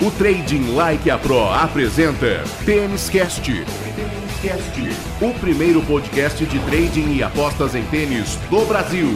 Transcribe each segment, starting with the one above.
O Trading Like a Pro apresenta Tênis Cast. O primeiro podcast de trading e apostas em tênis do Brasil.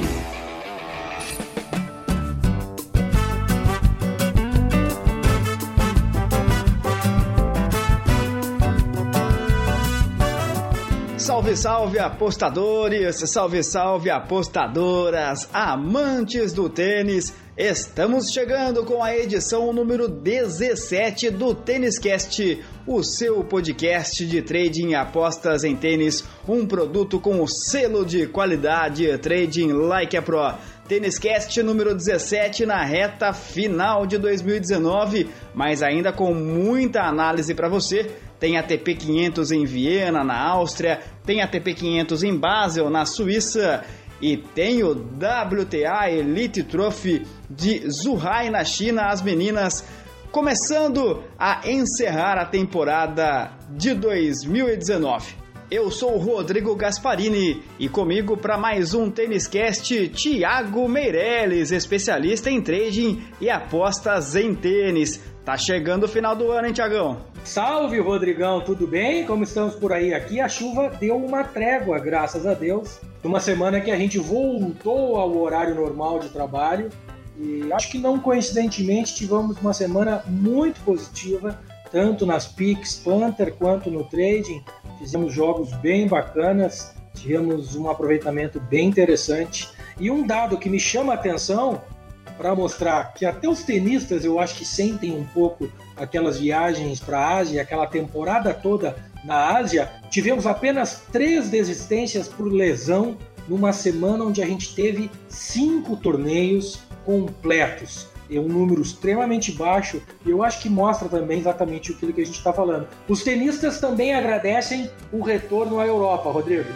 Salve, salve apostadores, salve, salve apostadoras, amantes do tênis. Estamos chegando com a edição número 17 do Tênis Cast, o seu podcast de trading e apostas em tênis, um produto com o selo de qualidade Trading Like a Pro. Tênis Cast número 17 na reta final de 2019, mas ainda com muita análise para você. Tem a TP 500 em Viena, na Áustria, tem a TP 500 em Basel, na Suíça, e tem o WTA Elite Trophy de Zhuhai, na China. As meninas começando a encerrar a temporada de 2019. Eu sou o Rodrigo Gasparini e comigo para mais um Tênis Cast, Thiago Meirelles, especialista em trading e apostas em tênis. Tá chegando o final do ano, hein, Tiagão? Salve, Rodrigão, tudo bem? Como estamos por aí? Aqui a chuva deu uma trégua, graças a Deus. Numa semana que a gente voltou ao horário normal de trabalho e acho que não coincidentemente tivemos uma semana muito positiva, tanto nas picks Panther quanto no trading. Fizemos jogos bem bacanas, tivemos um aproveitamento bem interessante. E um dado que me chama a atenção para mostrar que até os tenistas eu acho que sentem um pouco aquelas viagens para a Ásia, aquela temporada toda na Ásia, tivemos apenas três desistências por lesão numa semana onde a gente teve cinco torneios completos. É um número extremamente baixo e eu acho que mostra também exatamente aquilo que a gente está falando. Os tenistas também agradecem o retorno à Europa, Rodrigo.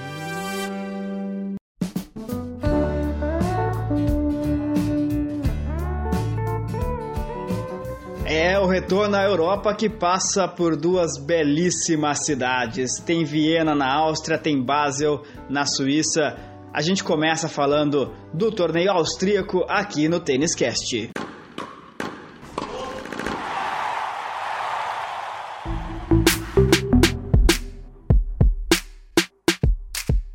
É o retorno à Europa que passa por duas belíssimas cidades. Tem Viena na Áustria, tem Basel na Suíça. A gente começa falando do torneio austríaco aqui no Tênis Cast.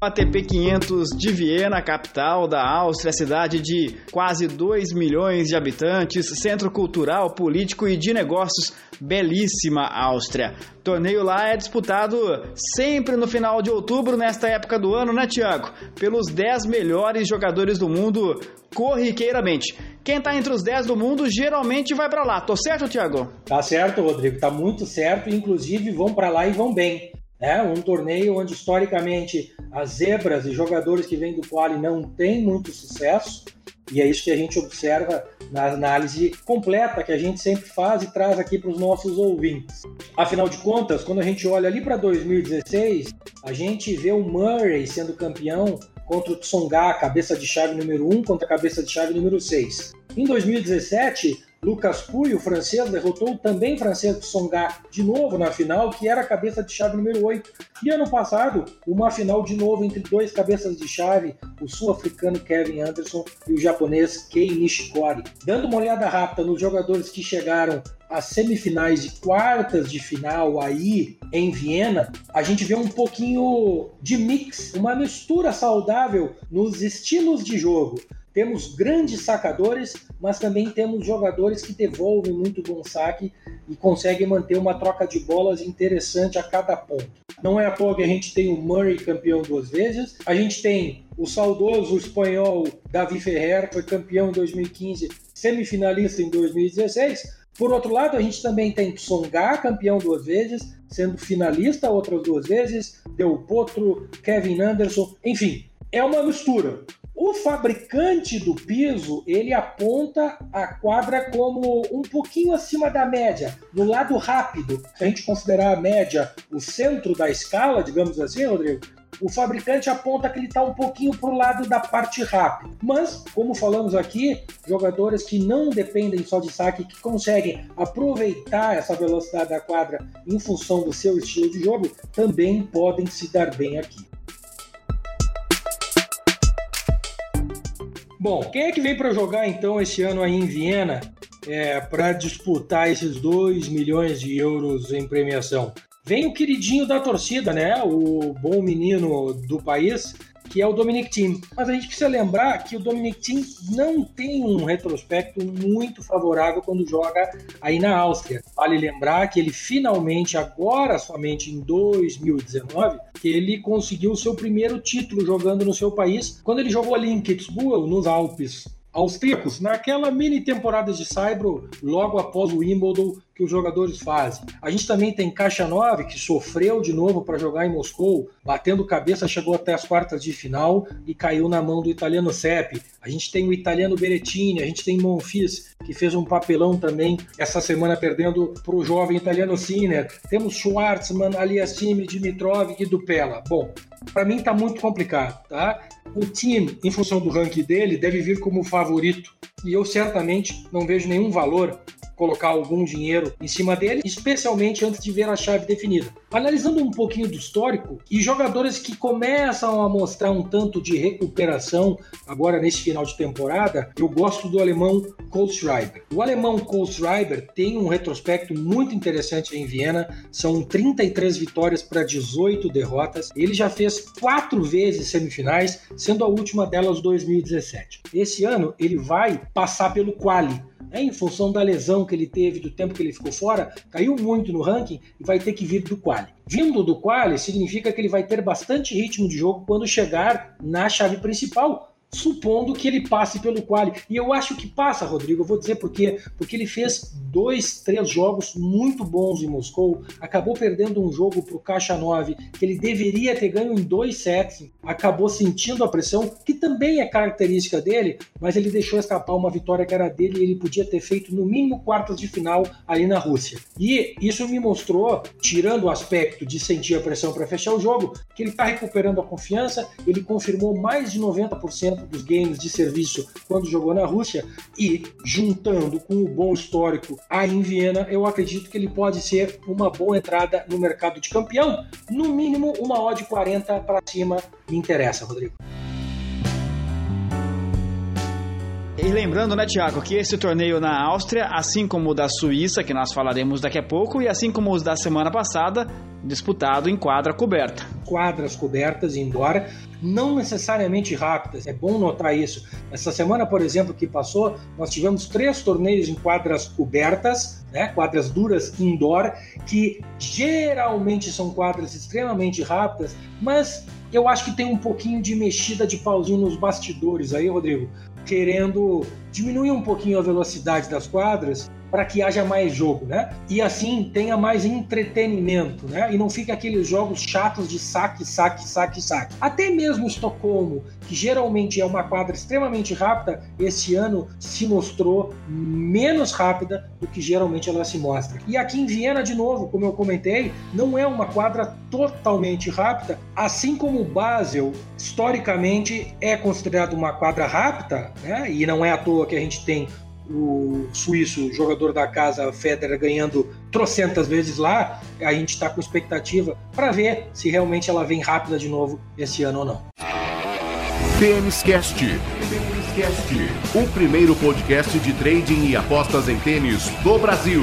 ATP 500 de Viena, capital da Áustria, cidade de quase 2 milhões de habitantes, centro cultural, político e de negócios, belíssima Áustria. Torneio lá é disputado sempre no final de outubro, nesta época do ano, né, Tiago? Pelos 10 melhores jogadores do mundo, corriqueiramente. Quem tá entre os 10 do mundo geralmente vai para lá. Tô certo, Tiago? Tá certo, Rodrigo. Tá muito certo. Inclusive vão para lá e vão bem. É um torneio onde historicamente as zebras e jogadores que vêm do quali não têm muito sucesso, e é isso que a gente observa na análise completa que a gente sempre faz e traz aqui para os nossos ouvintes. Afinal de contas, quando a gente olha ali para 2016, a gente vê o Murray sendo campeão contra o Tsonga, cabeça de chave número 1 contra a cabeça de chave número 6. Em 2017, Lucas Pouille, o francês, derrotou também o francês Tsonga de novo na final, que era a cabeça de chave número 8. E ano passado, uma final de novo entre dois cabeças de chave, o sul-africano Kevin Anderson e o japonês Kei Nishikori. Dando uma olhada rápida nos jogadores que chegaram às semifinais e quartas de final aí em Viena, a gente vê um pouquinho de mix, uma mistura saudável nos estilos de jogo. Temos grandes sacadores, mas também temos jogadores que devolvem muito bom saque e conseguem manter uma troca de bolas interessante a cada ponto. Não é à toa que a gente tem o Murray campeão duas vezes, a gente tem o saudoso espanhol Davi Ferrer, foi campeão em 2015, semifinalista em 2016. Por outro lado, a gente também tem Tsonga, campeão duas vezes, sendo finalista outras duas vezes, Del Potro, Kevin Anderson, enfim, é uma mistura. O fabricante do piso, ele aponta a quadra como um pouquinho acima da média, no lado rápido. Se a gente considerar a média o centro da escala, digamos assim, Rodrigo, o fabricante aponta que ele está um pouquinho para o lado da parte rápida. Mas, como falamos aqui, jogadores que não dependem só de saque, que conseguem aproveitar essa velocidade da quadra em função do seu estilo de jogo, também podem se dar bem aqui. Bom, quem é que vem para jogar então esse ano aí em Viena? é, para disputar esses 2 milhões de euros em premiação? Vem o queridinho da torcida, né? O bom menino do país, que é o Dominic Thiem. Mas a gente precisa lembrar que o Dominic Thiem não tem um retrospecto muito favorável quando joga aí na Áustria. Vale lembrar que ele finalmente, agora somente em 2019, que ele conseguiu o seu primeiro título jogando no seu país, quando ele jogou ali em Kitzbühel, nos Alpes austríacos, naquela mini temporada de Saibro, logo após o Wimbledon, que os jogadores fazem. A gente também tem Caixa 9, que sofreu de novo para jogar em Moscou, batendo cabeça, chegou até as quartas de final e caiu na mão do italiano Sepp. A gente tem o italiano Berettini, a gente tem Monfils, que fez um papelão também essa semana perdendo para o jovem italiano Sinner. Temos Schwartzman, Aliassime, Dimitrov e Dupella. Bom, para mim está muito complicado, tá? O time, em função do ranking dele, deve vir como favorito e eu certamente não vejo nenhum valor colocar algum dinheiro em cima dele, especialmente antes de ver a chave definida. Analisando um pouquinho do histórico e jogadores que começam a mostrar um tanto de recuperação agora nesse final de temporada, eu gosto do alemão Kohlschreiber. O alemão Kohlschreiber tem um retrospecto muito interessante em Viena, são 33 vitórias para 18 derrotas. Ele já fez quatro vezes semifinais, sendo a última delas 2017. Esse ano ele vai passar pelo quali, né, em função da lesão que ele teve, do tempo que ele ficou fora, caiu muito no ranking e vai ter que vir do quali. Vindo do quali significa que ele vai ter bastante ritmo de jogo quando chegar na chave principal, supondo que ele passe pelo quali. E eu acho que passa, Rodrigo. Eu vou dizer por quê. Porque ele fez dois, três jogos muito bons em Moscou, acabou perdendo um jogo para o Caixa 9, que ele deveria ter ganho em dois sets, acabou sentindo a pressão, que também é característica dele, mas ele deixou escapar uma vitória que era dele e ele podia ter feito no mínimo quartas de final ali na Rússia. E isso me mostrou, tirando o aspecto de sentir a pressão para fechar o jogo, que ele está recuperando a confiança, ele confirmou mais de 90% dos games de serviço quando jogou na Rússia e juntando com o bom histórico aí em Viena, eu acredito que ele pode ser uma boa entrada no mercado de campeão. No mínimo, uma odd 40 para cima me interessa, Rodrigo. E lembrando, né, Tiago, que esse torneio na Áustria, assim como o da Suíça, que nós falaremos daqui a pouco, e assim como os da semana passada, disputado em quadra coberta. Quadras cobertas, embora não necessariamente rápidas, é bom notar isso. Essa semana, por exemplo, que passou, nós tivemos três torneios em quadras cobertas, né, quadras duras indoor, que geralmente são quadras extremamente rápidas, mas eu acho que tem um pouquinho de mexida de pauzinho nos bastidores aí, Rodrigo querendo diminuir um pouquinho a velocidade das quadras para que haja mais jogo, né? E assim tenha mais entretenimento, né? E não fique aqueles jogos chatos de saque, saque, saque, saque. Até mesmo Estocolmo, que geralmente é uma quadra extremamente rápida, esse ano se mostrou menos rápida do que geralmente ela se mostra. E aqui em Viena, de novo, como eu comentei, não é uma quadra totalmente rápida, assim como Basel, historicamente, é considerado uma quadra rápida, né? E não é à toa que a gente tem o suíço, jogador da casa Federer, ganhando trocentas vezes lá, a gente está com expectativa para ver se realmente ela vem rápida de novo esse ano ou não. Tênis Cast. O primeiro podcast de trading e apostas em tênis do Brasil.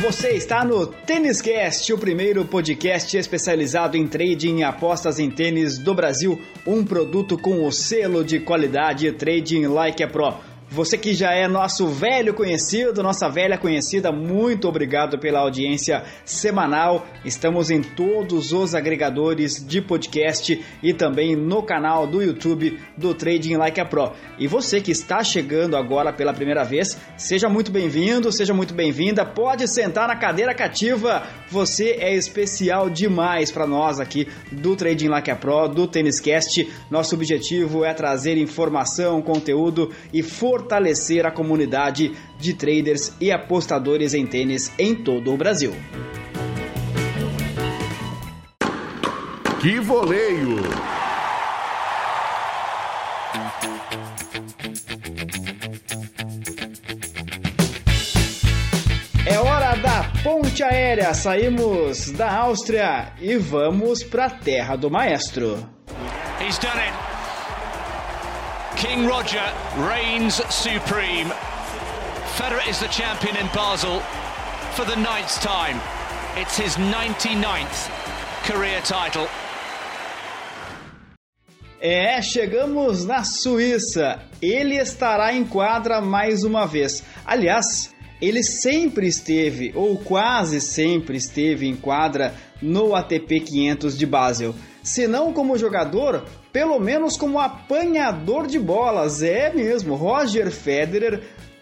Você está no Tênis Cast, o primeiro podcast especializado em trading e apostas em tênis do Brasil, um produto com o selo de qualidade Trading Like a Pro. Você que já é nosso velho conhecido, nossa velha conhecida, muito obrigado pela audiência semanal. Estamos em todos os agregadores de podcast e também no canal do YouTube do Trading Like a Pro. E você que está chegando agora pela primeira vez, seja muito bem-vindo, seja muito bem-vinda. Pode sentar na cadeira cativa. Você é especial demais para nós aqui do Trading Like a Pro, do Tênis Cast. Nosso objetivo é trazer informação, conteúdo e força fortalecer a comunidade de traders e apostadores em tênis em todo o Brasil. Que voleio! ponte aérea, saímos da Áustria e vamos para a terra do maestro. He's done it. King Roger reigns supreme. Federer is the champion in Basel for the ninth time. It's his 99th career title. É, chegamos na Suíça. Ele estará em quadra mais uma vez. Aliás, ele sempre esteve, ou quase sempre esteve em quadra no ATP 500 de Basel. Se não como jogador, pelo menos como apanhador de bolas. É mesmo, Roger Federer,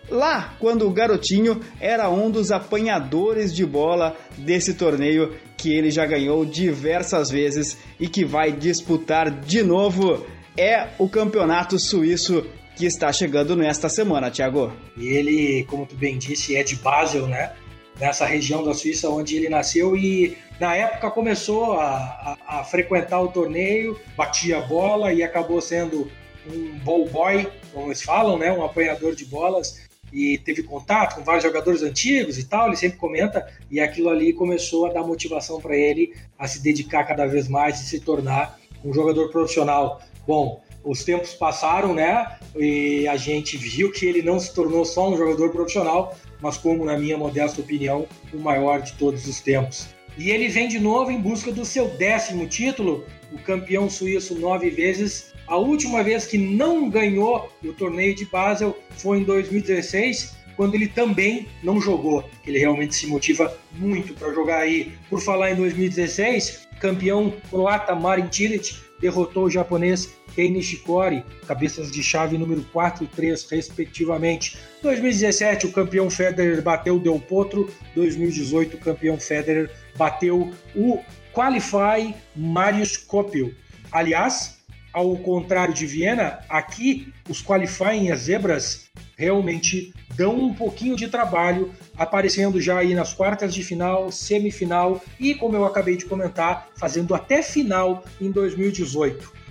lá quando o garotinho era um dos apanhadores de bola desse torneio que ele já ganhou diversas vezes e que vai disputar de novo. É o campeonato suíço que está chegando nesta semana, Thiago. E ele, como tu bem disse, é de Basel, né? Nessa região da Suíça onde ele nasceu e na época começou a, a, a frequentar o torneio, batia a bola e acabou sendo um ball boy, como eles falam, né? Um apanhador de bolas e teve contato com vários jogadores antigos e tal, ele sempre comenta, e aquilo ali começou a dar motivação para ele a se dedicar cada vez mais e se tornar um jogador profissional. Bom, os tempos passaram, né? E a gente viu que ele não se tornou só um jogador profissional, mas como, na minha modesta opinião, o maior de todos os tempos. E ele vem de novo em busca do seu décimo título, o campeão suíço nove vezes. A última vez que não ganhou o torneio de Basel foi em 2016, quando ele também não jogou. Ele realmente se motiva muito para jogar aí. Por falar em 2016, campeão croata Marin Cilic derrotou o japonês Kei Nishikori, cabeças de chave número 4 e 3, respectivamente. 2017, o campeão Federer bateu Del Potro. 2018, o campeão Federer bateu o Qualify Marius Kopil. Aliás, ao contrário de Viena, aqui os qualifying as zebras realmente dão um pouquinho de trabalho, aparecendo já aí nas quartas de final, semifinal e, como eu acabei de comentar, fazendo até final em 2018.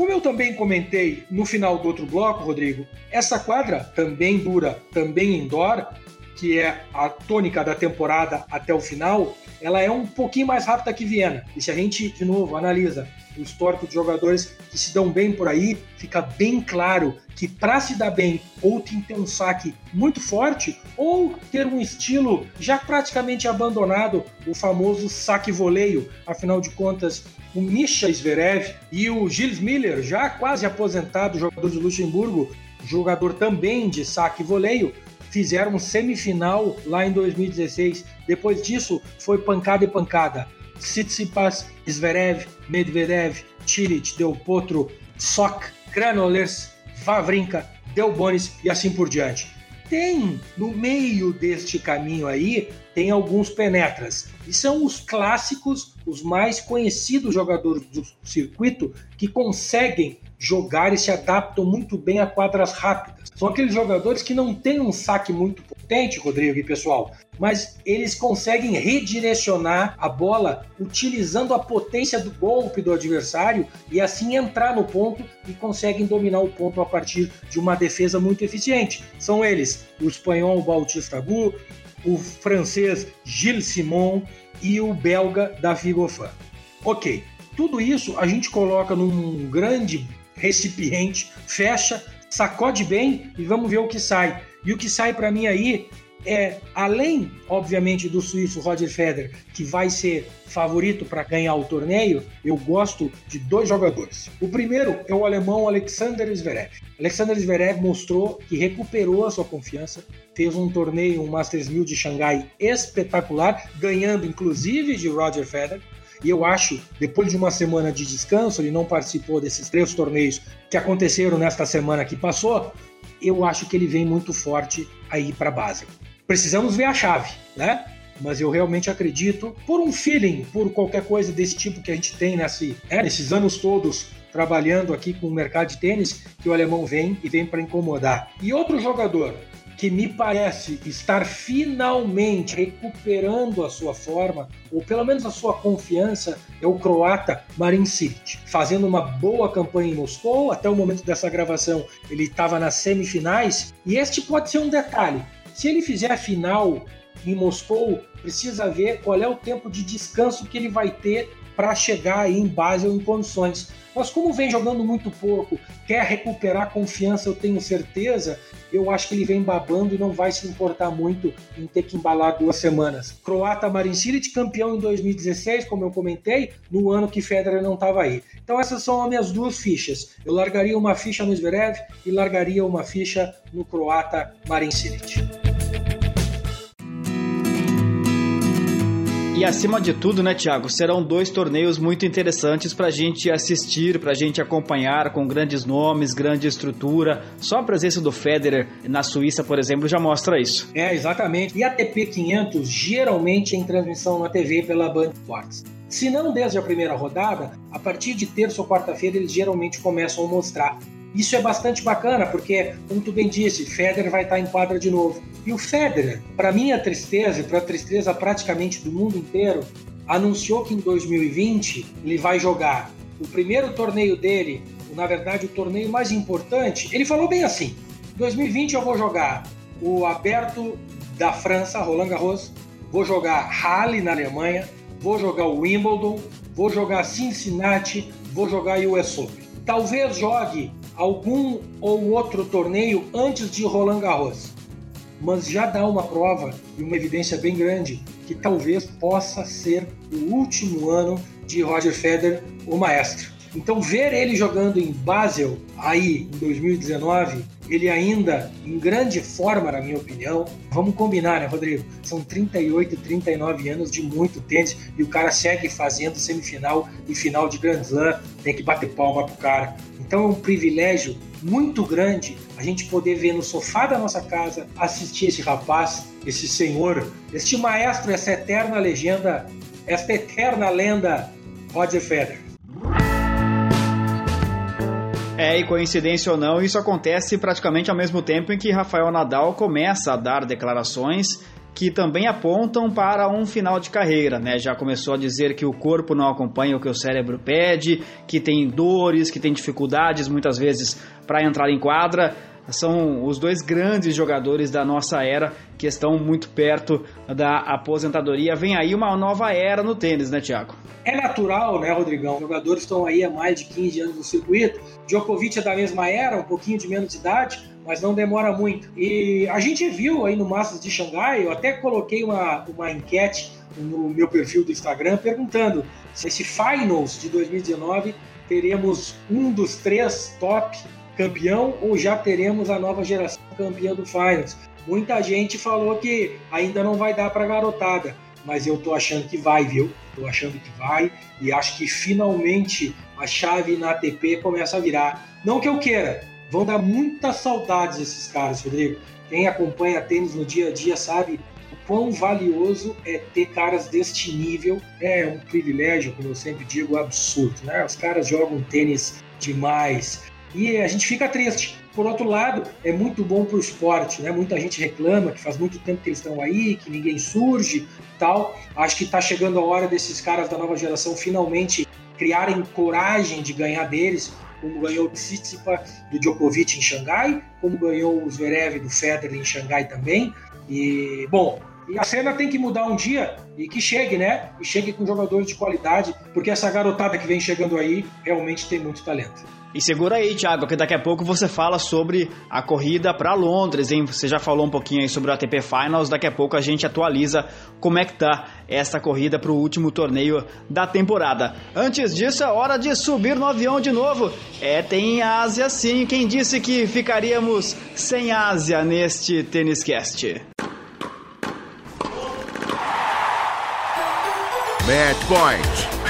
Como eu também comentei no final do outro bloco, Rodrigo, essa quadra também dura, também indoor, que é a tônica da temporada até o final, ela é um pouquinho mais rápida que Viena. E se a gente, de novo, analisa o histórico de jogadores que se dão bem por aí, fica bem claro que para se dar bem, ou tem que ter um saque muito forte, ou ter um estilo já praticamente abandonado, o famoso saque voleio. Afinal de contas, o Misha Zverev e o Gilles Miller, já quase aposentado, jogador de Luxemburgo, jogador também de saque voleio, fizeram semifinal lá em 2016. Depois disso, foi pancada e pancada. Tsitsipas, Zverev, Medvedev, Cilic, Del Potro, Sok, Kranoles, Vavrinka, Delbonis e assim por diante. Tem no meio deste caminho aí, tem alguns penetras. E são os clássicos, os mais conhecidos jogadores do circuito que conseguem jogar e se adaptam muito bem a quadras rápidas. São aqueles jogadores que não têm um saque muito potente, Rodrigo e pessoal, mas eles conseguem redirecionar a bola utilizando a potência do golpe do adversário e assim entrar no ponto e conseguem dominar o ponto a partir de uma defesa muito eficiente. São eles o espanhol Bautista Agut, o francês Gilles Simon e o belga David Goffin. Ok, tudo isso a gente coloca num grande recipiente, fecha, sacode bem e vamos ver o que sai. E o que sai para mim aí é, além, obviamente, do suíço Roger Federer, que vai ser favorito para ganhar o torneio, eu gosto de dois jogadores. O primeiro é o alemão Alexander Zverev. Alexander Zverev mostrou que recuperou a sua confiança, fez um torneio, um Masters 1000 de Xangai espetacular, ganhando inclusive de Roger Federer. E eu acho, depois de uma semana de descanso, ele não participou desses três torneios que aconteceram nesta semana que passou. Eu acho que ele vem muito forte aí para a base. Precisamos ver a chave, né? Mas eu realmente acredito, por um feeling, por qualquer coisa desse tipo que a gente tem nesse, né, nesses anos todos trabalhando aqui com o mercado de tênis, que o alemão vem e vem para incomodar. E outro jogador que me parece estar finalmente recuperando a sua forma, ou pelo menos a sua confiança, é o croata Marin Cilic, fazendo uma boa campanha em Moscou. Até o momento dessa gravação, ele estava nas semifinais. E este pode ser um detalhe: se ele fizer a final em Moscou, precisa ver qual é o tempo de descanso que ele vai ter para chegar aí em Basel em condições. Mas como vem jogando muito pouco, quer recuperar confiança, eu tenho certeza, eu acho que ele vem babando e não vai se importar muito em ter que embalar duas semanas. Croata Marin Cilic, campeão em 2016, como eu comentei, no ano que Federer não estava aí. Então essas são as minhas duas fichas. Eu largaria uma ficha no Zverev e largaria uma ficha no croata Marin Cilic. E acima de tudo, né, Thiago, serão dois torneios muito interessantes para a gente assistir, para a gente acompanhar com grandes nomes, grande estrutura. Só a presença do Federer na Suíça, por exemplo, já mostra isso. É, exatamente. E a TP 500 geralmente em transmissão na TV pela Band Sports. Se não desde a primeira rodada, a partir de terça ou quarta-feira eles geralmente começam a mostrar isso é bastante bacana, porque, como tu bem disse, Federer vai estar em quadra de novo. E o Federer, para minha tristeza e para a tristeza praticamente do mundo inteiro, anunciou que em 2020 ele vai jogar o primeiro torneio dele, na verdade o torneio mais importante. Ele falou bem assim: 2020 eu vou jogar o Aberto da França, Roland Garros, vou jogar Halle na Alemanha, vou jogar o Wimbledon, vou jogar Cincinnati, vou jogar US Open. Talvez jogue algum ou outro torneio antes de Roland Garros, mas já dá uma prova e uma evidência bem grande que talvez possa ser o último ano de Roger Federer, o maestro. Então, ver ele jogando em Basel, aí em 2019, ele ainda em grande forma, na minha opinião. Vamos combinar, né, Rodrigo? São 38, 39 anos de muito tênis e o cara segue fazendo semifinal e final de Grand Slam. Tem que bater palma pro cara. Então, é um privilégio muito grande a gente poder ver no sofá da nossa casa, assistir esse rapaz, esse senhor, este maestro, essa eterna legenda, esta eterna lenda, Roger Federer. É, e coincidência ou não, isso acontece praticamente ao mesmo tempo em que Rafael Nadal começa a dar declarações que também apontam para um final de carreira, né? Já começou a dizer que o corpo não acompanha o que o cérebro pede, que tem dores, que tem dificuldades muitas vezes para entrar em quadra são os dois grandes jogadores da nossa era que estão muito perto da aposentadoria. Vem aí uma nova era no tênis, né, Tiago? É natural, né, Rodrigão? Os jogadores estão aí há mais de 15 anos no circuito. Djokovic é da mesma era, um pouquinho de menos idade, mas não demora muito. E a gente viu aí no Masters de Xangai, eu até coloquei uma, uma enquete no meu perfil do Instagram perguntando se esse Finals de 2019 teremos um dos três top campeão ou já teremos a nova geração campeã do Finals. Muita gente falou que ainda não vai dar para garotada, mas eu tô achando que vai, viu? Tô achando que vai e acho que finalmente a chave na ATP começa a virar. Não que eu queira, vão dar muitas saudades esses caras, Rodrigo. Quem acompanha tênis no dia a dia sabe o quão valioso é ter caras deste nível. É um privilégio, como eu sempre digo, absurdo, né? Os caras jogam tênis demais, e a gente fica triste. Por outro lado, é muito bom para o esporte, né? Muita gente reclama que faz muito tempo que eles estão aí, que ninguém surge, tal. Acho que está chegando a hora desses caras da nova geração finalmente criarem coragem de ganhar deles, como ganhou o Tsitsipas do Djokovic em Xangai, como ganhou o Zverev do Federer em Xangai também. E bom, e a cena tem que mudar um dia e que chegue, né? E chegue com jogadores de qualidade, porque essa garotada que vem chegando aí realmente tem muito talento. E segura aí, Thiago, que daqui a pouco você fala sobre a corrida para Londres, hein? Você já falou um pouquinho aí sobre o ATP Finals, daqui a pouco a gente atualiza como é que tá essa corrida para o último torneio da temporada. Antes disso, é hora de subir no avião de novo. É, tem Ásia sim. Quem disse que ficaríamos sem Ásia neste Tênis Cast? Match Point.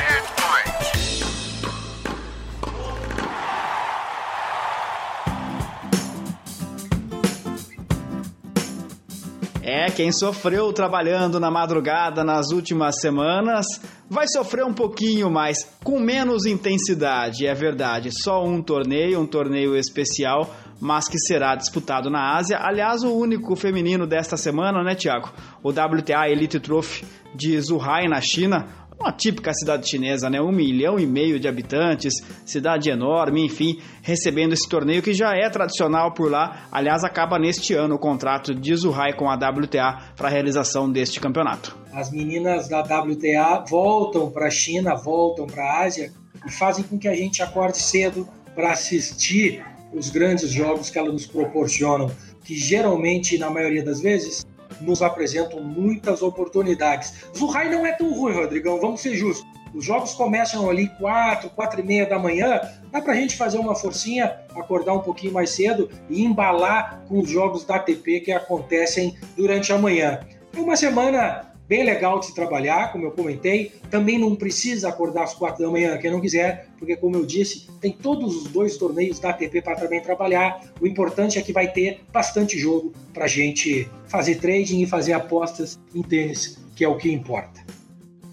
É, quem sofreu trabalhando na madrugada nas últimas semanas vai sofrer um pouquinho mais, com menos intensidade, é verdade. Só um torneio, um torneio especial, mas que será disputado na Ásia. Aliás, o único feminino desta semana, né, Tiago? O WTA Elite Trophy de Zhuhai, na China, uma típica cidade chinesa, né? Um milhão e meio de habitantes, cidade enorme, enfim, recebendo esse torneio que já é tradicional por lá. Aliás, acaba neste ano o contrato de Zhuhai com a WTA para a realização deste campeonato. As meninas da WTA voltam para a China, voltam para a Ásia e fazem com que a gente acorde cedo para assistir os grandes jogos que elas nos proporcionam, que geralmente, na maioria das vezes, nos apresentam muitas oportunidades. Zuhai não é tão ruim, Rodrigão, vamos ser justos. Os jogos começam ali 4, 4 e meia da manhã. Dá pra gente fazer uma forcinha, acordar um pouquinho mais cedo e embalar com os jogos da ATP que acontecem durante a manhã. É uma semana bem legal de se trabalhar, como eu comentei. Também não precisa acordar às quatro da manhã, quem não quiser, porque, como eu disse, tem todos os dois torneios da ATP para também trabalhar. O importante é que vai ter bastante jogo para gente fazer trading e fazer apostas em tênis, que é o que importa.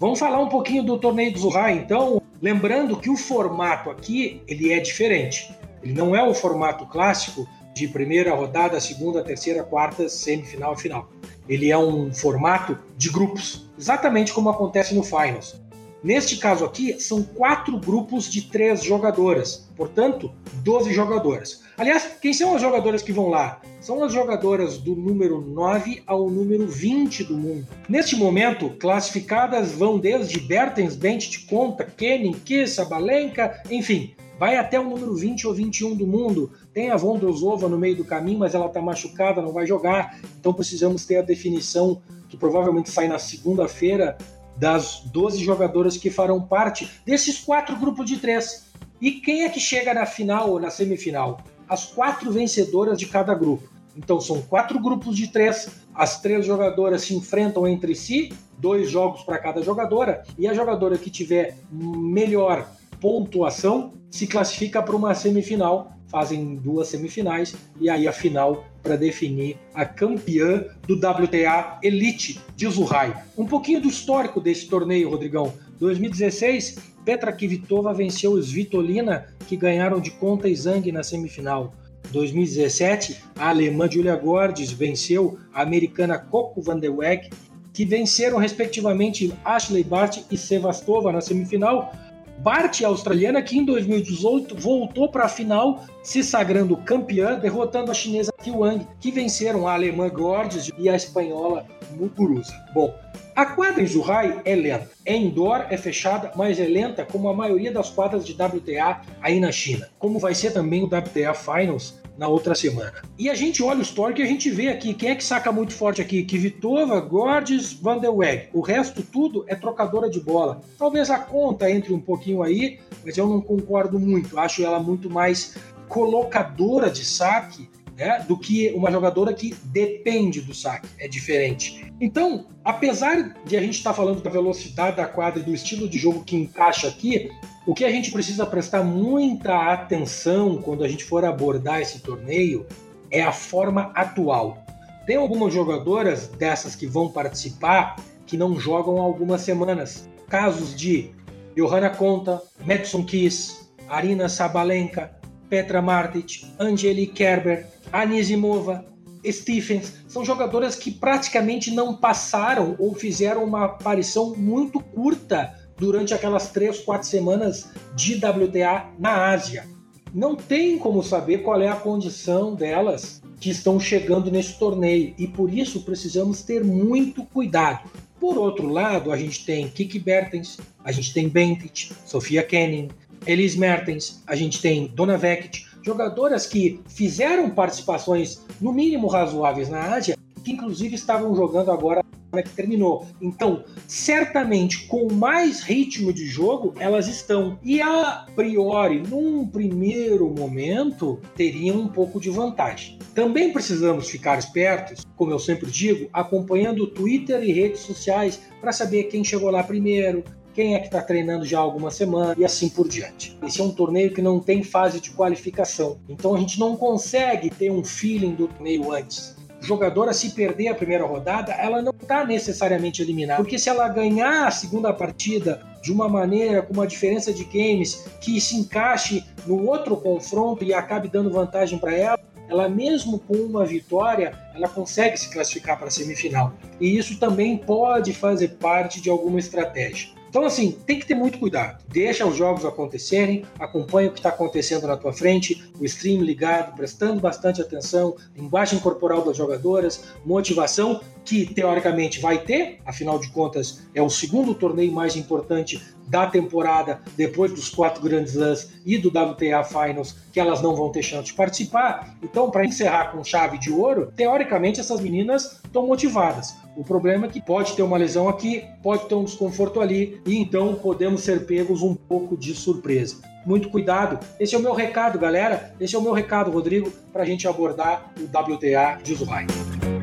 Vamos falar um pouquinho do torneio do Zuhai, então. Lembrando que o formato aqui ele é diferente. Ele não é o formato clássico de primeira rodada, segunda, terceira, quarta, semifinal e final ele é um formato de grupos, exatamente como acontece no Finals. Neste caso aqui, são quatro grupos de três jogadoras, portanto, 12 jogadoras. Aliás, quem são as jogadoras que vão lá? São as jogadoras do número 9 ao número 20 do mundo. Neste momento, classificadas vão desde Bertens, Bent, Conta, Kenin, Kissa, Balenka, enfim, vai até o número 20 ou 21 do mundo. Tem a Vondrosova no meio do caminho, mas ela está machucada, não vai jogar. Então precisamos ter a definição que provavelmente sai na segunda-feira das 12 jogadoras que farão parte desses quatro grupos de três. E quem é que chega na final ou na semifinal? As quatro vencedoras de cada grupo. Então são quatro grupos de três. As três jogadoras se enfrentam entre si, dois jogos para cada jogadora, e a jogadora que tiver melhor pontuação se classifica para uma semifinal, fazem duas semifinais e aí a final para definir a campeã do WTA Elite de Zurrai. Um pouquinho do histórico desse torneio, Rodrigão. 2016, Petra Kvitova venceu os Vitolina, que ganharam de Conta e Zhang na semifinal. 2017, a alemã Julia Gordes venceu a americana Coco van der Weg, que venceram respectivamente Ashley Bart e Sevastova na semifinal, Bart, australiana, que em 2018 voltou para a final, se sagrando campeã, derrotando a chinesa Qi Wang, que venceram a alemã Gordes e a espanhola Muguruza. Bom, a quadra em Zhuhai é lenta. É indoor, é fechada, mas é lenta como a maioria das quadras de WTA aí na China. Como vai ser também o WTA Finals na outra semana. E a gente olha o histórico e a gente vê aqui quem é que saca muito forte aqui: Kvitova, Gorges, Van der Weg. O resto tudo é trocadora de bola. Talvez a conta entre um pouquinho aí, mas eu não concordo muito. Acho ela muito mais colocadora de saque né, do que uma jogadora que depende do saque. É diferente. Então, apesar de a gente estar tá falando da velocidade da quadra e do estilo de jogo que encaixa aqui, o que a gente precisa prestar muita atenção quando a gente for abordar esse torneio é a forma atual. Tem algumas jogadoras dessas que vão participar que não jogam há algumas semanas. Casos de Johanna Conta, Madison Kiss, Arina Sabalenka, Petra Martic, Angelique Kerber, Anisimova, Stephens, são jogadoras que praticamente não passaram ou fizeram uma aparição muito curta durante aquelas três, quatro semanas de WTA na Ásia. Não tem como saber qual é a condição delas que estão chegando nesse torneio e por isso precisamos ter muito cuidado. Por outro lado, a gente tem Kiki Bertens, a gente tem Bentic, Sofia Kenin, Elise Mertens, a gente tem Dona Vekit, jogadoras que fizeram participações no mínimo razoáveis na Ásia, que inclusive estavam jogando agora que terminou. Então, certamente, com mais ritmo de jogo, elas estão. E a priori, num primeiro momento, teriam um pouco de vantagem. Também precisamos ficar espertos, como eu sempre digo, acompanhando o Twitter e redes sociais para saber quem chegou lá primeiro, quem é que está treinando já há alguma semana e assim por diante. Esse é um torneio que não tem fase de qualificação, então a gente não consegue ter um feeling do torneio antes. Jogadora, se perder a primeira rodada, ela não está necessariamente eliminada, porque se ela ganhar a segunda partida de uma maneira, com uma diferença de games que se encaixe no outro confronto e acabe dando vantagem para ela, ela mesmo com uma vitória, ela consegue se classificar para a semifinal. E isso também pode fazer parte de alguma estratégia. Então, assim, tem que ter muito cuidado. Deixa os jogos acontecerem, acompanha o que está acontecendo na tua frente, o stream ligado, prestando bastante atenção, linguagem corporal das jogadoras, motivação, que teoricamente vai ter, afinal de contas, é o segundo torneio mais importante da temporada, depois dos quatro grandes lãs e do WTA Finals, que elas não vão ter chance de participar. Então, para encerrar com chave de ouro, teoricamente essas meninas estão motivadas. O problema é que pode ter uma lesão aqui, pode ter um desconforto ali, e então podemos ser pegos um pouco de surpresa. Muito cuidado. Esse é o meu recado, galera. Esse é o meu recado, Rodrigo, para a gente abordar o WTA de Zurich.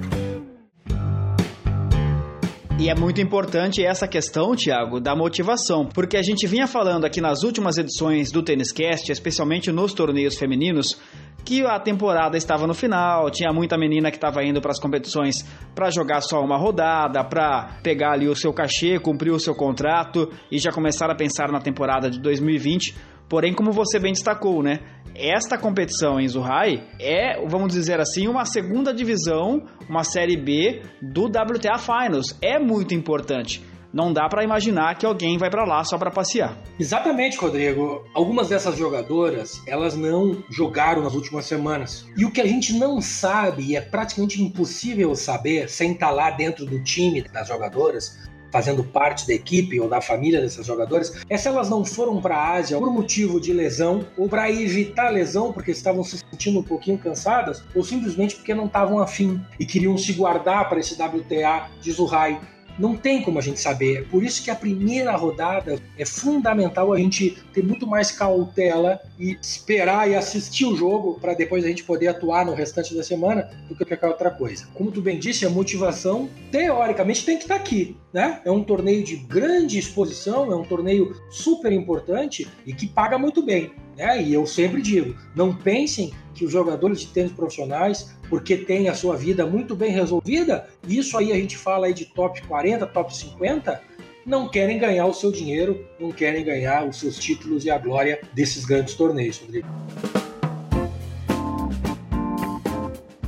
E é muito importante essa questão, Tiago, da motivação, porque a gente vinha falando aqui nas últimas edições do Tênis Cast, especialmente nos torneios femininos, que a temporada estava no final, tinha muita menina que estava indo para as competições para jogar só uma rodada, para pegar ali o seu cachê, cumprir o seu contrato e já começar a pensar na temporada de 2020. Porém, como você bem destacou, né? Esta competição em Zhuhai é, vamos dizer assim, uma segunda divisão, uma série B do WTA Finals. É muito importante. Não dá para imaginar que alguém vai para lá só para passear. Exatamente, Rodrigo. Algumas dessas jogadoras, elas não jogaram nas últimas semanas. E o que a gente não sabe, e é praticamente impossível saber, sem estar lá dentro do time das jogadoras, fazendo parte da equipe ou da família dessas jogadoras, é se elas não foram para a Ásia por motivo de lesão ou para evitar lesão porque estavam se sentindo um pouquinho cansadas ou simplesmente porque não estavam afim e queriam se guardar para esse WTA de Zurrai não tem como a gente saber. Por isso que a primeira rodada é fundamental a gente ter muito mais cautela e esperar e assistir o jogo para depois a gente poder atuar no restante da semana do que qualquer outra coisa. Como tu bem disse, a motivação teoricamente tem que estar tá aqui, né? É um torneio de grande exposição, é um torneio super importante e que paga muito bem. Né? E eu sempre digo, não pensem que os jogadores de tênis profissionais, porque têm a sua vida muito bem resolvida, isso aí a gente fala aí de top 40, top 50, não querem ganhar o seu dinheiro, não querem ganhar os seus títulos e a glória desses grandes torneios, Rodrigo.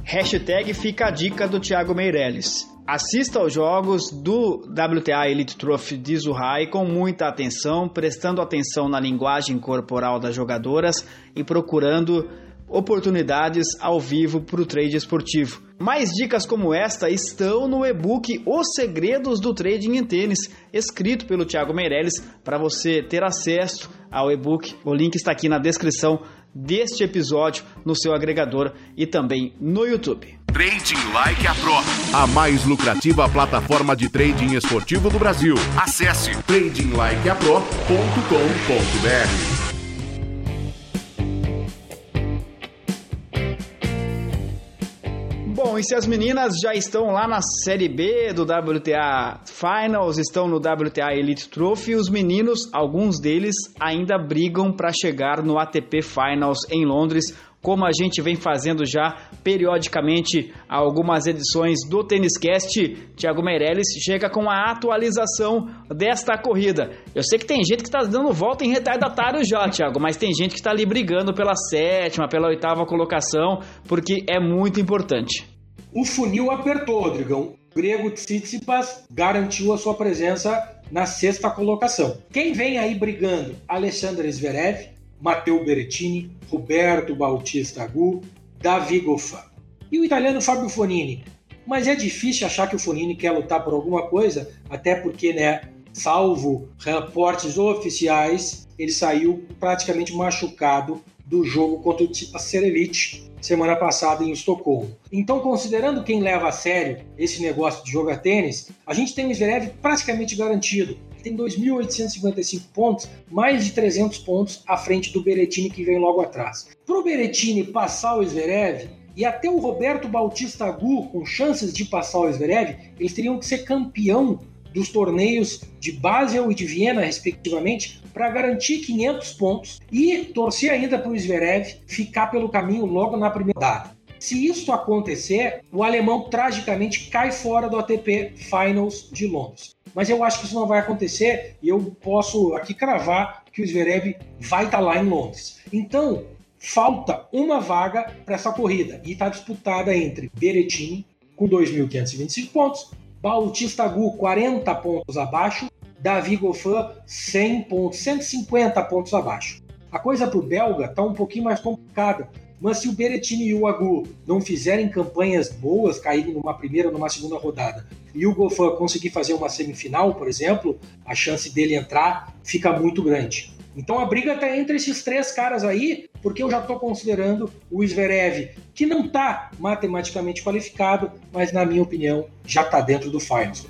Hashtag fica a dica do Thiago Meirelles. Assista aos jogos do WTA Elite Trophy de Zhuhai com muita atenção, prestando atenção na linguagem corporal das jogadoras e procurando oportunidades ao vivo para o trade esportivo. Mais dicas como esta estão no e-book Os Segredos do Trading em Tênis, escrito pelo Thiago Meirelles, para você ter acesso ao e-book. O link está aqui na descrição deste episódio no seu agregador e também no YouTube. Trading Like a Pro, a mais lucrativa plataforma de trading esportivo do Brasil. Acesse tradinglikeapro.com.br. Bom, e se as meninas já estão lá na Série B do WTA Finals, estão no WTA Elite Trophy, os meninos, alguns deles, ainda brigam para chegar no ATP Finals em Londres, como a gente vem fazendo já periodicamente algumas edições do Tênis Cast, Thiago Meirelles chega com a atualização desta corrida. Eu sei que tem gente que está dando volta em retardatário já, Thiago, mas tem gente que está ali brigando pela sétima, pela oitava colocação, porque é muito importante. O funil apertou, Rodrigão. O grego Tsitsipas garantiu a sua presença na sexta colocação. Quem vem aí brigando? Alexandre Zverev, Matteo Berrettini, Roberto Bautista Agu, Davi Goffin. E o italiano Fabio Fonini. Mas é difícil achar que o Fonini quer lutar por alguma coisa, até porque, né, salvo reportes oficiais, ele saiu praticamente machucado do jogo contra o Tsipas semana passada em Estocolmo. Então, considerando quem leva a sério esse negócio de jogar tênis, a gente tem o Zverev praticamente garantido. Tem 2.855 pontos, mais de 300 pontos à frente do Berettini que vem logo atrás. Para o Berettini passar o Zverev, e até o Roberto Bautista Agu, com chances de passar o Zverev, eles teriam que ser campeão dos torneios de Basel e de Viena, respectivamente, para garantir 500 pontos e torcer ainda para o Zverev ficar pelo caminho logo na primeira data. Se isso acontecer, o alemão tragicamente cai fora do ATP Finals de Londres. Mas eu acho que isso não vai acontecer e eu posso aqui cravar que o Zverev vai estar tá lá em Londres. Então, falta uma vaga para essa corrida e está disputada entre Berrettini com 2.525 pontos, Bautista Gu 40 pontos abaixo Davi Goffin 100 pontos, 150 pontos abaixo. A coisa para o belga está um pouquinho mais complicada, mas se o Berettini e o Agu não fizerem campanhas boas, caírem numa primeira ou numa segunda rodada, e o Goffin conseguir fazer uma semifinal, por exemplo, a chance dele entrar fica muito grande. Então a briga está entre esses três caras aí, porque eu já estou considerando o Zverev, que não está matematicamente qualificado, mas na minha opinião já está dentro do finals.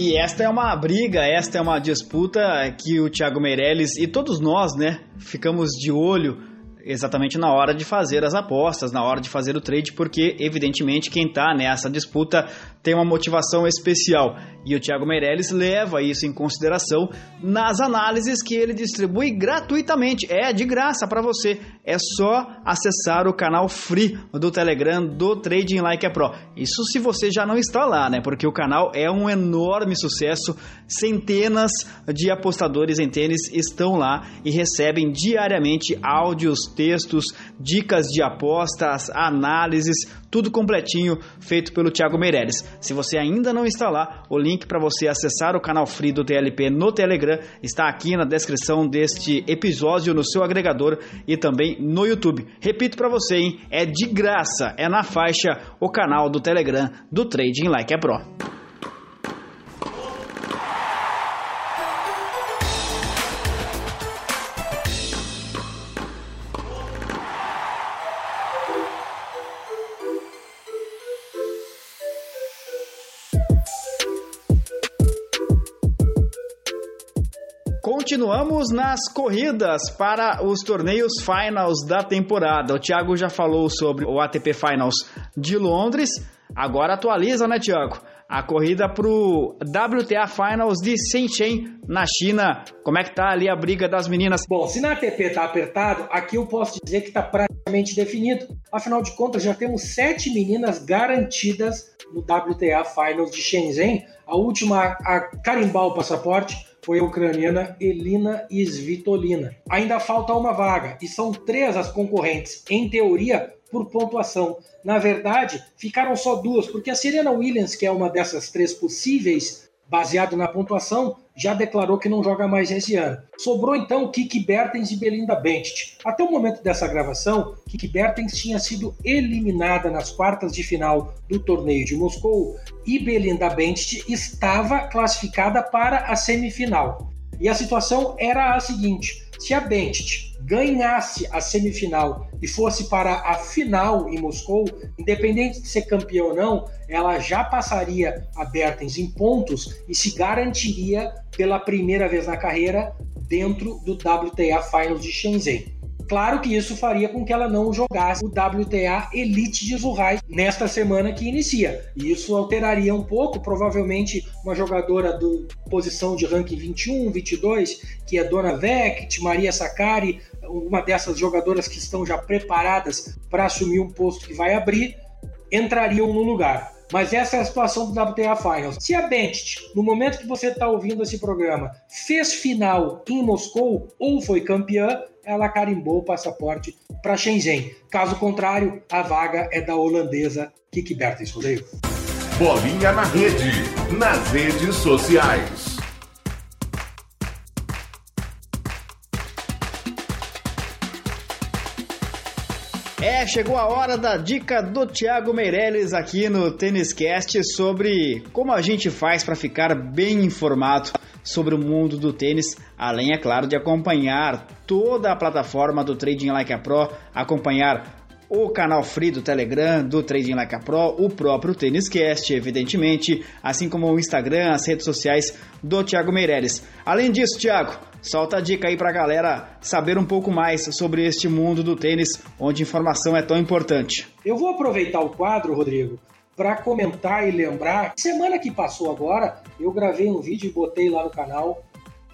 E esta é uma briga, esta é uma disputa que o Thiago Meirelles e todos nós, né, ficamos de olho exatamente na hora de fazer as apostas, na hora de fazer o trade, porque evidentemente quem está nessa disputa tem uma motivação especial. E o Thiago Meirelles leva isso em consideração nas análises que ele distribui gratuitamente. É de graça para você. É só acessar o canal free do Telegram do Trading Like a Pro. Isso se você já não está lá, né? Porque o canal é um enorme sucesso. Centenas de apostadores em tênis estão lá e recebem diariamente áudios, textos, dicas de apostas, análises, tudo completinho feito pelo Thiago Meirelles. Se você ainda não está lá, o link para você acessar o canal Free do TLP no Telegram está aqui na descrição deste episódio no seu agregador e também no YouTube. Repito para você, hein? É de graça, é na faixa o canal do Telegram do Trading Like a Pro. Continuamos nas corridas para os torneios finals da temporada. O Thiago já falou sobre o ATP Finals de Londres. Agora atualiza, né, Thiago? A corrida para o WTA Finals de Shenzhen, na China. Como é que tá ali a briga das meninas? Bom, se na ATP tá apertado, aqui eu posso dizer que tá praticamente definido. Afinal de contas, já temos sete meninas garantidas no WTA Finals de Shenzhen. A última a carimbar o passaporte foi a ucraniana Elina Svitolina. Ainda falta uma vaga e são três as concorrentes, em teoria, por pontuação. Na verdade, ficaram só duas, porque a Serena Williams, que é uma dessas três possíveis baseado na pontuação, já declarou que não joga mais esse ano. Sobrou então Kiki Bertens e Belinda Bencic. Até o momento dessa gravação, Kiki Bertens tinha sido eliminada nas quartas de final do torneio de Moscou e Belinda Bencic estava classificada para a semifinal. E a situação era a seguinte: se a Bencic ganhasse a semifinal e fosse para a final em Moscou, independente de ser campeão ou não, ela já passaria a Bertens em pontos e se garantiria pela primeira vez na carreira dentro do WTA Finals de Shenzhen. Claro que isso faria com que ela não jogasse o WTA Elite de Zurrai nesta semana que inicia. E isso alteraria um pouco, provavelmente uma jogadora do posição de ranking 21, 22, que é Dona Vect, Maria Sakari, uma dessas jogadoras que estão já preparadas para assumir um posto que vai abrir, entrariam no lugar. Mas essa é a situação do WTA Finals. Se a Bentit, no momento que você está ouvindo esse programa, fez final em Moscou ou foi campeã, ela carimbou o passaporte para Shenzhen. Caso contrário, a vaga é da holandesa Kiki Bertens, Rodrigo. Bolinha na rede, nas redes sociais. É, chegou a hora da dica do Thiago Meirelles aqui no Tênis Cast sobre como a gente faz para ficar bem informado sobre o mundo do tênis, além, é claro, de acompanhar toda a plataforma do Trading Like a Pro, acompanhar o canal free do Telegram, do Trading Like a Pro, o próprio Tênis Cast, evidentemente, assim como o Instagram, as redes sociais do Thiago Meirelles. Além disso, Thiago, solta a dica aí pra galera saber um pouco mais sobre este mundo do tênis, onde informação é tão importante. Eu vou aproveitar o quadro, Rodrigo, para comentar e lembrar. Semana que passou agora, eu gravei um vídeo e botei lá no canal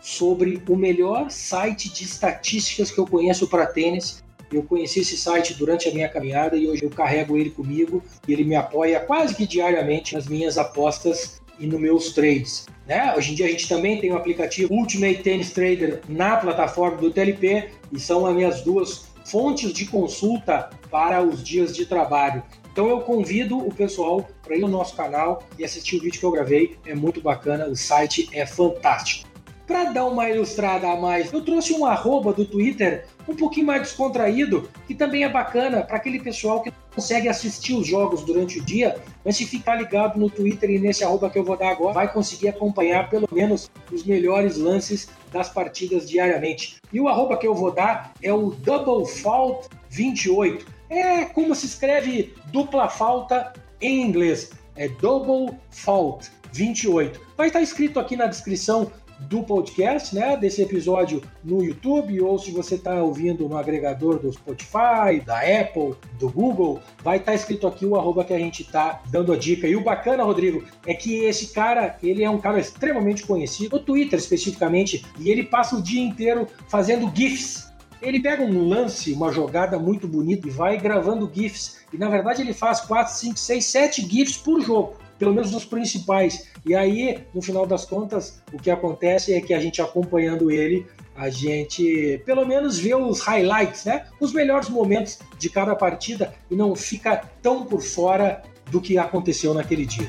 sobre o melhor site de estatísticas que eu conheço para tênis. Eu conheci esse site durante a minha caminhada e hoje eu carrego ele comigo e ele me apoia quase que diariamente nas minhas apostas e nos meus trades. Né? Hoje em dia a gente também tem o aplicativo Ultimate Tennis Trader na plataforma do TLP e são as minhas duas fontes de consulta para os dias de trabalho. Então eu convido o pessoal para ir no nosso canal e assistir o vídeo que eu gravei, é muito bacana, o site é fantástico. Para dar uma ilustrada a mais, eu trouxe um arroba do Twitter um pouquinho mais descontraído, que também é bacana para aquele pessoal que consegue assistir os jogos durante o dia, mas se ficar ligado no Twitter e nesse arroba que eu vou dar agora, vai conseguir acompanhar pelo menos os melhores lances das partidas diariamente. E o arroba que eu vou dar é o Double Fault 28. É como se escreve dupla falta em inglês. É Double Fault 28. Vai estar escrito aqui na descrição do podcast, né, desse episódio no YouTube, ou se você está ouvindo no agregador do Spotify, da Apple, do Google, vai estar escrito aqui o arroba que a gente está dando a dica. E o bacana, Rodrigo, é que esse cara, ele é um cara extremamente conhecido, no Twitter especificamente, e ele passa o dia inteiro fazendo GIFs. Ele pega um lance, uma jogada muito bonita e vai gravando GIFs. E na verdade ele faz 4, 5, 6, 7 GIFs por jogo pelo menos os principais. E aí, no final das contas, o que acontece é que a gente acompanhando ele, a gente pelo menos vê os highlights, né? Os melhores momentos de cada partida e não fica tão por fora do que aconteceu naquele dia.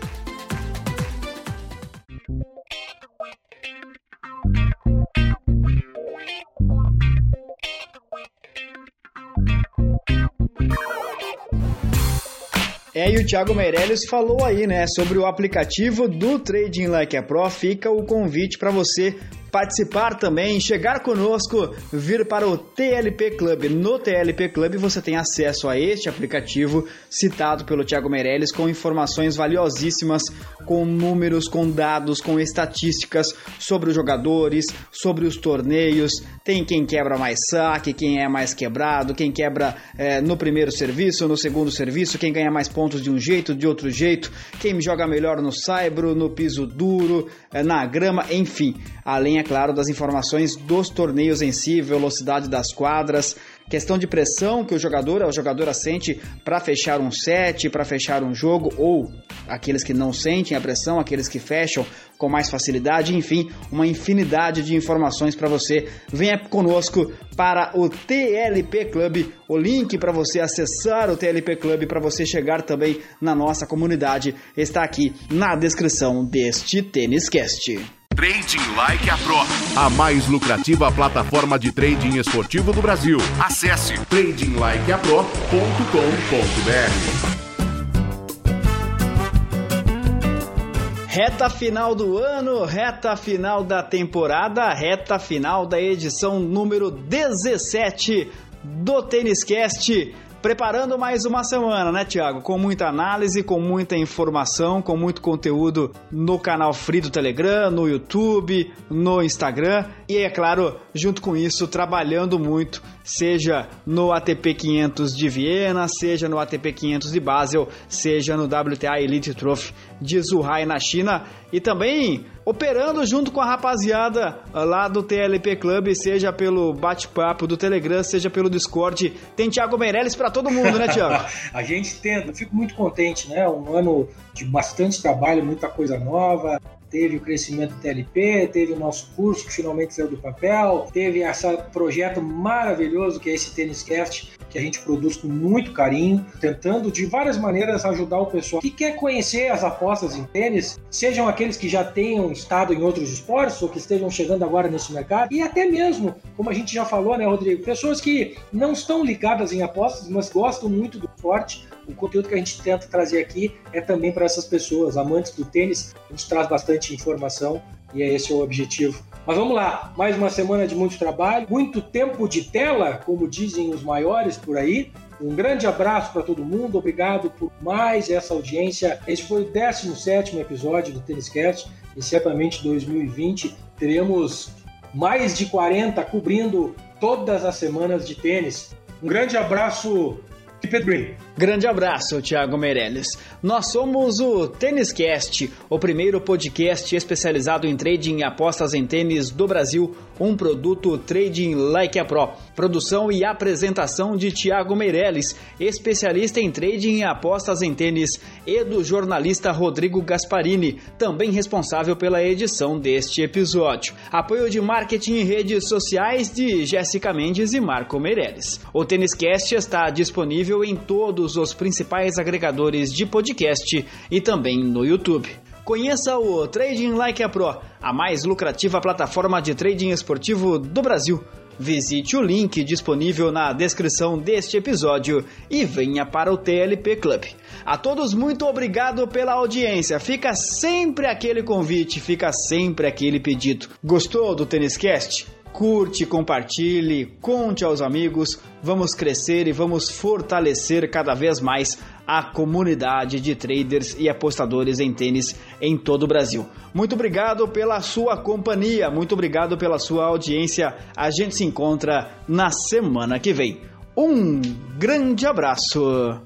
E o Thiago Meirelles falou aí, né, sobre o aplicativo do Trading Like a Pro. Fica o convite para você participar também, chegar conosco, vir para o TLP Club. No TLP Club você tem acesso a este aplicativo citado pelo Thiago Meirelles com informações valiosíssimas, com números, com dados, com estatísticas sobre os jogadores, sobre os torneios. Tem quem quebra mais saque, quem é mais quebrado, quem quebra é, no primeiro serviço, no segundo serviço, quem ganha mais pontos de um jeito, de outro jeito, quem joga melhor no saibro, no piso duro, é, na grama, enfim. Além, é claro, das informações dos torneios em si, velocidade das quadras, questão de pressão que o jogador, o jogador sente para fechar um set, para fechar um jogo, ou aqueles que não sentem a pressão, aqueles que fecham com mais facilidade, enfim, uma infinidade de informações para você. Venha conosco para o TLP Club, o link para você acessar o TLP Club para você chegar também na nossa comunidade está aqui na descrição deste Tênis Cast. Trading Like a Pro, a mais lucrativa plataforma de trading esportivo do Brasil. Acesse tradinglikeapro.com.br. Reta final do ano, reta final da temporada, reta final da edição número 17 do Tênis Cast preparando mais uma semana, né, Tiago? Com muita análise, com muita informação, com muito conteúdo no canal Free do Telegram, no YouTube, no Instagram e, é claro, junto com isso, trabalhando muito, seja no ATP 500 de Viena, seja no ATP 500 de Basel, seja no WTA Elite Trophy de Zhuhai na China e também operando junto com a rapaziada lá do TLP Club, seja pelo bate-papo do Telegram, seja pelo Discord. Tem Thiago Meirelles para todo mundo, né, Thiago? a gente tenta, fico muito contente, né? Um ano de bastante trabalho, muita coisa nova teve o crescimento do TLP, teve o nosso curso que finalmente saiu do papel, teve esse projeto maravilhoso que é esse Tênis Cast, que a gente produz com muito carinho, tentando de várias maneiras ajudar o pessoal que quer conhecer as apostas em tênis, sejam aqueles que já tenham estado em outros esportes ou que estejam chegando agora nesse mercado, e até mesmo, como a gente já falou, né, Rodrigo, pessoas que não estão ligadas em apostas, mas gostam muito do esporte, o conteúdo que a gente tenta trazer aqui é também para essas pessoas, amantes do tênis. A gente traz bastante informação e é esse o objetivo. Mas vamos lá, mais uma semana de muito trabalho, muito tempo de tela, como dizem os maiores por aí. Um grande abraço para todo mundo, obrigado por mais essa audiência. Esse foi o 17 episódio do Tênis Cast e certamente 2020 teremos mais de 40 cobrindo todas as semanas de tênis. Um grande abraço Pedrinho. Grande abraço, Thiago Meirelles. Nós somos o Tênis Cast, o primeiro podcast especializado em trading e apostas em tênis do Brasil, um produto Trading Like a Pro. Produção e apresentação de Thiago Meirelles, especialista em trading e apostas em tênis, e do jornalista Rodrigo Gasparini, também responsável pela edição deste episódio. Apoio de marketing e redes sociais de Jéssica Mendes e Marco Meirelles. O Tênis Cast está disponível em todos os principais agregadores de podcast e também no YouTube. Conheça o Trading Like a Pro, a mais lucrativa plataforma de trading esportivo do Brasil. Visite o link disponível na descrição deste episódio e venha para o TLP Club. A todos, muito obrigado pela audiência. Fica sempre aquele convite, fica sempre aquele pedido. Gostou do Tênis Cast? Curte, compartilhe, conte aos amigos. Vamos crescer e vamos fortalecer cada vez mais a comunidade de traders e apostadores em tênis em todo o Brasil. Muito obrigado pela sua companhia, muito obrigado pela sua audiência. A gente se encontra na semana que vem. Um grande abraço.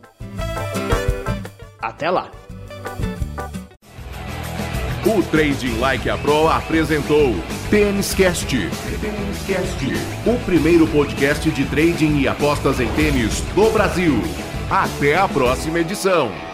Até lá. O Trading Like a Pro apresentou Tênis Cast. O primeiro podcast de trading e apostas em tênis do Brasil. Até a próxima edição.